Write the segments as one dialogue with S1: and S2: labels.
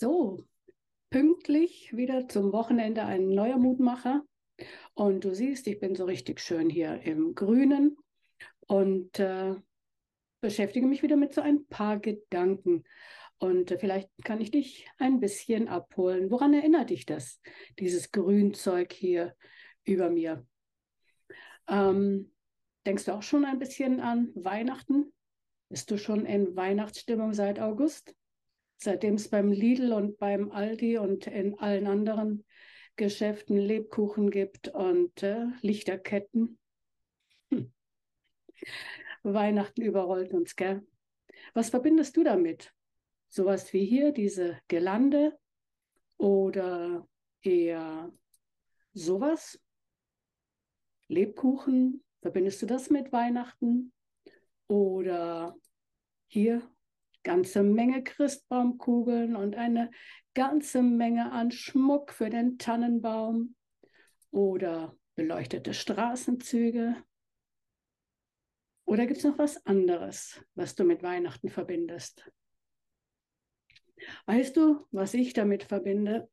S1: So, pünktlich wieder zum Wochenende ein neuer Mutmacher. Und du siehst, ich bin so richtig schön hier im Grünen und äh, beschäftige mich wieder mit so ein paar Gedanken. Und äh, vielleicht kann ich dich ein bisschen abholen. Woran erinnert dich das, dieses Grünzeug hier über mir? Ähm, denkst du auch schon ein bisschen an Weihnachten? Bist du schon in Weihnachtsstimmung seit August? Seitdem es beim Lidl und beim Aldi und in allen anderen Geschäften Lebkuchen gibt und äh, Lichterketten. Hm. Weihnachten überrollt uns, gell? Was verbindest du damit? Sowas wie hier, diese Gelande oder eher sowas? Lebkuchen, verbindest du das mit Weihnachten? Oder hier ganze Menge Christbaumkugeln und eine ganze Menge an Schmuck für den Tannenbaum oder beleuchtete Straßenzüge. Oder gibt es noch was anderes, was du mit Weihnachten verbindest? Weißt du, was ich damit verbinde?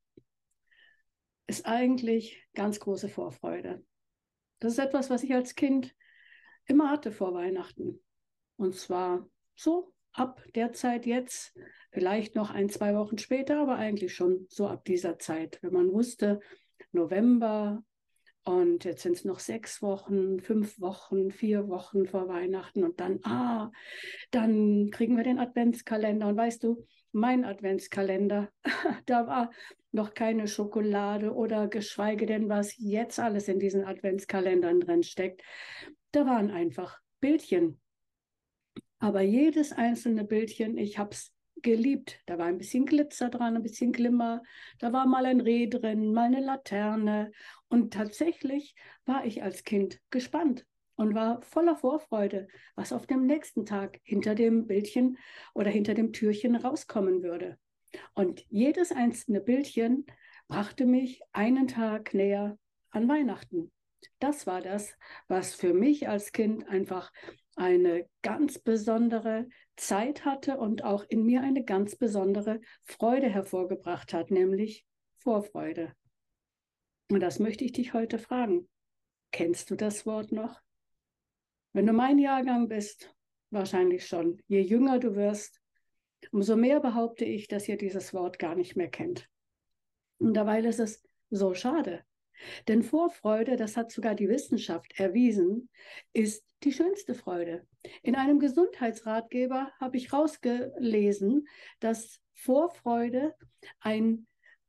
S1: Ist eigentlich ganz große Vorfreude. Das ist etwas, was ich als Kind immer hatte vor Weihnachten. Und zwar so ab der Zeit jetzt, vielleicht noch ein, zwei Wochen später, aber eigentlich schon so ab dieser Zeit, wenn man wusste, November und jetzt sind es noch sechs Wochen, fünf Wochen, vier Wochen vor Weihnachten und dann, ah, dann kriegen wir den Adventskalender und weißt du, mein Adventskalender, da war noch keine Schokolade oder geschweige denn, was jetzt alles in diesen Adventskalendern drin steckt. Da waren einfach Bildchen aber jedes einzelne Bildchen, ich habe es geliebt. Da war ein bisschen Glitzer dran, ein bisschen Glimmer. Da war mal ein Reh drin, mal eine Laterne. Und tatsächlich war ich als Kind gespannt und war voller Vorfreude, was auf dem nächsten Tag hinter dem Bildchen oder hinter dem Türchen rauskommen würde. Und jedes einzelne Bildchen brachte mich einen Tag näher an Weihnachten. Das war das, was für mich als Kind einfach eine ganz besondere Zeit hatte und auch in mir eine ganz besondere Freude hervorgebracht hat, nämlich Vorfreude. Und das möchte ich dich heute fragen. Kennst du das Wort noch? Wenn du mein Jahrgang bist, wahrscheinlich schon. Je jünger du wirst, umso mehr behaupte ich, dass ihr dieses Wort gar nicht mehr kennt. Und dabei ist es so schade, denn Vorfreude, das hat sogar die Wissenschaft erwiesen, ist die schönste Freude. In einem Gesundheitsratgeber habe ich rausgelesen, dass Vorfreude ein,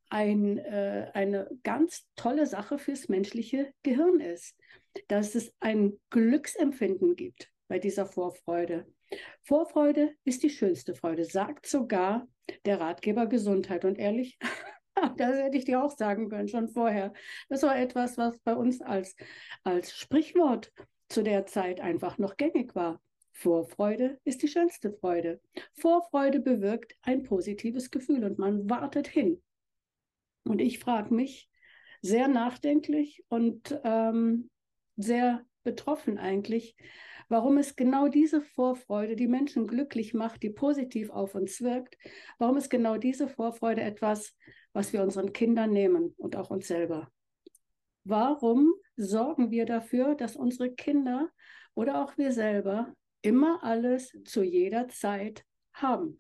S1: ein, äh, eine ganz tolle Sache fürs menschliche Gehirn ist, dass es ein Glücksempfinden gibt bei dieser Vorfreude. Vorfreude ist die schönste Freude, sagt sogar der Ratgeber Gesundheit. Und ehrlich, Das hätte ich dir auch sagen können, schon vorher. Das war etwas, was bei uns als, als Sprichwort zu der Zeit einfach noch gängig war. Vorfreude ist die schönste Freude. Vorfreude bewirkt ein positives Gefühl und man wartet hin. Und ich frage mich sehr nachdenklich und ähm, sehr betroffen eigentlich, warum es genau diese Vorfreude die Menschen glücklich macht, die positiv auf uns wirkt, warum es genau diese Vorfreude etwas, was wir unseren Kindern nehmen und auch uns selber. Warum sorgen wir dafür, dass unsere Kinder oder auch wir selber immer alles zu jeder Zeit haben?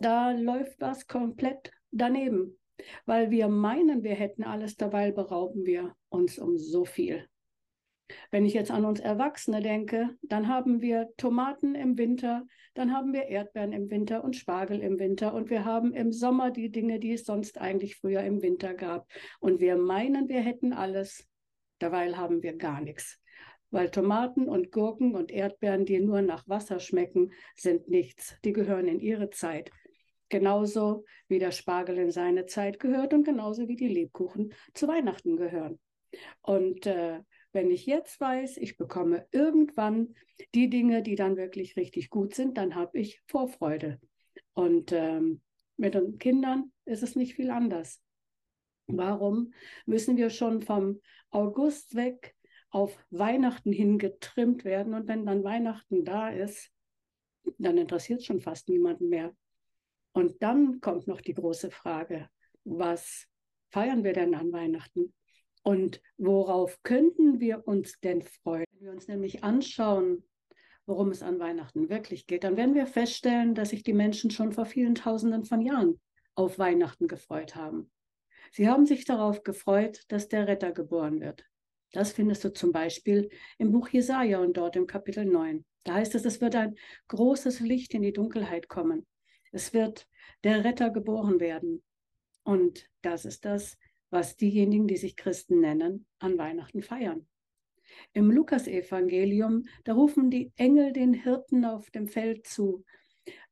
S1: Da läuft was komplett daneben, weil wir meinen, wir hätten alles, dabei berauben wir uns um so viel. Wenn ich jetzt an uns Erwachsene denke, dann haben wir Tomaten im Winter, dann haben wir Erdbeeren im Winter und Spargel im Winter und wir haben im Sommer die Dinge, die es sonst eigentlich früher im Winter gab. Und wir meinen, wir hätten alles, dabei haben wir gar nichts. Weil Tomaten und Gurken und Erdbeeren, die nur nach Wasser schmecken, sind nichts. Die gehören in ihre Zeit. Genauso wie der Spargel in seine Zeit gehört und genauso wie die Lebkuchen zu Weihnachten gehören. Und äh, wenn ich jetzt weiß, ich bekomme irgendwann die Dinge, die dann wirklich richtig gut sind, dann habe ich Vorfreude. Und ähm, mit den Kindern ist es nicht viel anders. Warum müssen wir schon vom August weg auf Weihnachten hin getrimmt werden? Und wenn dann Weihnachten da ist, dann interessiert es schon fast niemanden mehr. Und dann kommt noch die große Frage, was feiern wir denn an Weihnachten? Und worauf könnten wir uns denn freuen? Wenn wir uns nämlich anschauen, worum es an Weihnachten wirklich geht, dann werden wir feststellen, dass sich die Menschen schon vor vielen Tausenden von Jahren auf Weihnachten gefreut haben. Sie haben sich darauf gefreut, dass der Retter geboren wird. Das findest du zum Beispiel im Buch Jesaja und dort im Kapitel 9. Da heißt es, es wird ein großes Licht in die Dunkelheit kommen. Es wird der Retter geboren werden. Und das ist das, was diejenigen, die sich Christen nennen, an Weihnachten feiern. Im Lukasevangelium, da rufen die Engel den Hirten auf dem Feld zu,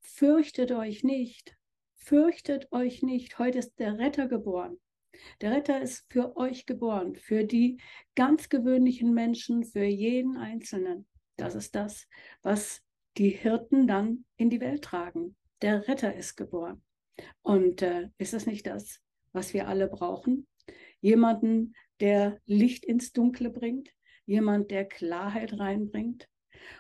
S1: fürchtet euch nicht, fürchtet euch nicht, heute ist der Retter geboren. Der Retter ist für euch geboren, für die ganz gewöhnlichen Menschen, für jeden Einzelnen. Das ist das, was die Hirten dann in die Welt tragen. Der Retter ist geboren. Und äh, ist es nicht das, was wir alle brauchen? Jemanden, der Licht ins Dunkle bringt, jemand, der Klarheit reinbringt.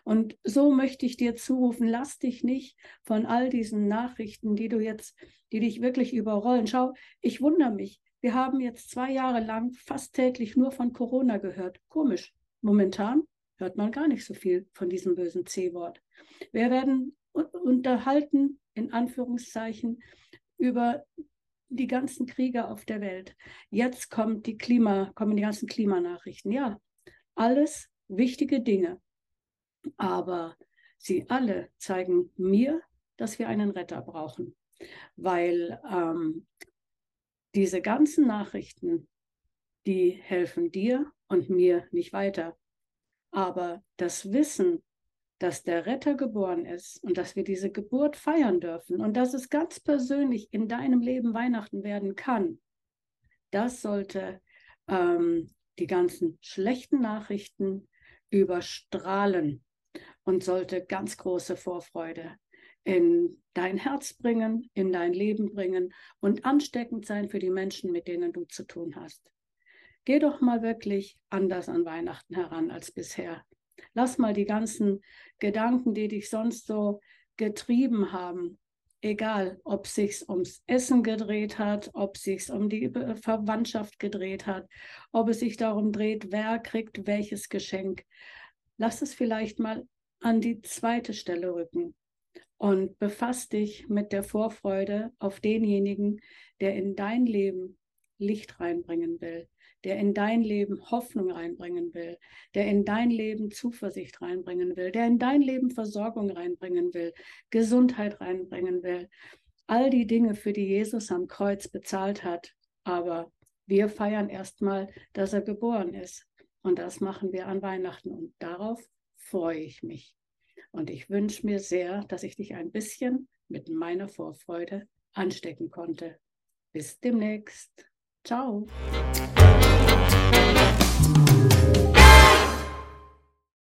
S1: Und so möchte ich dir zurufen, lass dich nicht von all diesen Nachrichten, die du jetzt, die dich wirklich überrollen. Schau, ich wundere mich. Wir haben jetzt zwei Jahre lang fast täglich nur von Corona gehört. Komisch. Momentan hört man gar nicht so viel von diesem bösen C-Wort. Wir werden unterhalten, in Anführungszeichen, über die ganzen Kriege auf der Welt. Jetzt kommt die Klima, kommen die ganzen Klimanachrichten. Ja, alles wichtige Dinge. Aber sie alle zeigen mir, dass wir einen Retter brauchen. Weil ähm, diese ganzen Nachrichten, die helfen dir und mir nicht weiter. Aber das Wissen, dass der Retter geboren ist und dass wir diese Geburt feiern dürfen und dass es ganz persönlich in deinem Leben Weihnachten werden kann, das sollte ähm, die ganzen schlechten Nachrichten überstrahlen und sollte ganz große Vorfreude in dein Herz bringen, in dein Leben bringen und ansteckend sein für die Menschen, mit denen du zu tun hast. Geh doch mal wirklich anders an Weihnachten heran als bisher. Lass mal die ganzen Gedanken, die dich sonst so getrieben haben, egal ob es sich ums Essen gedreht hat, ob es sich um die Verwandtschaft gedreht hat, ob es sich darum dreht, wer kriegt welches Geschenk. Lass es vielleicht mal an die zweite Stelle rücken und befass dich mit der Vorfreude auf denjenigen, der in dein Leben Licht reinbringen will, der in dein Leben Hoffnung reinbringen will, der in dein Leben Zuversicht reinbringen will, der in dein Leben Versorgung reinbringen will, Gesundheit reinbringen will. All die Dinge, für die Jesus am Kreuz bezahlt hat. Aber wir feiern erstmal, dass er geboren ist. Und das machen wir an Weihnachten. Und darauf freue ich mich. Und ich wünsche mir sehr, dass ich dich ein bisschen mit meiner Vorfreude anstecken konnte. Bis demnächst. Ciao. うん。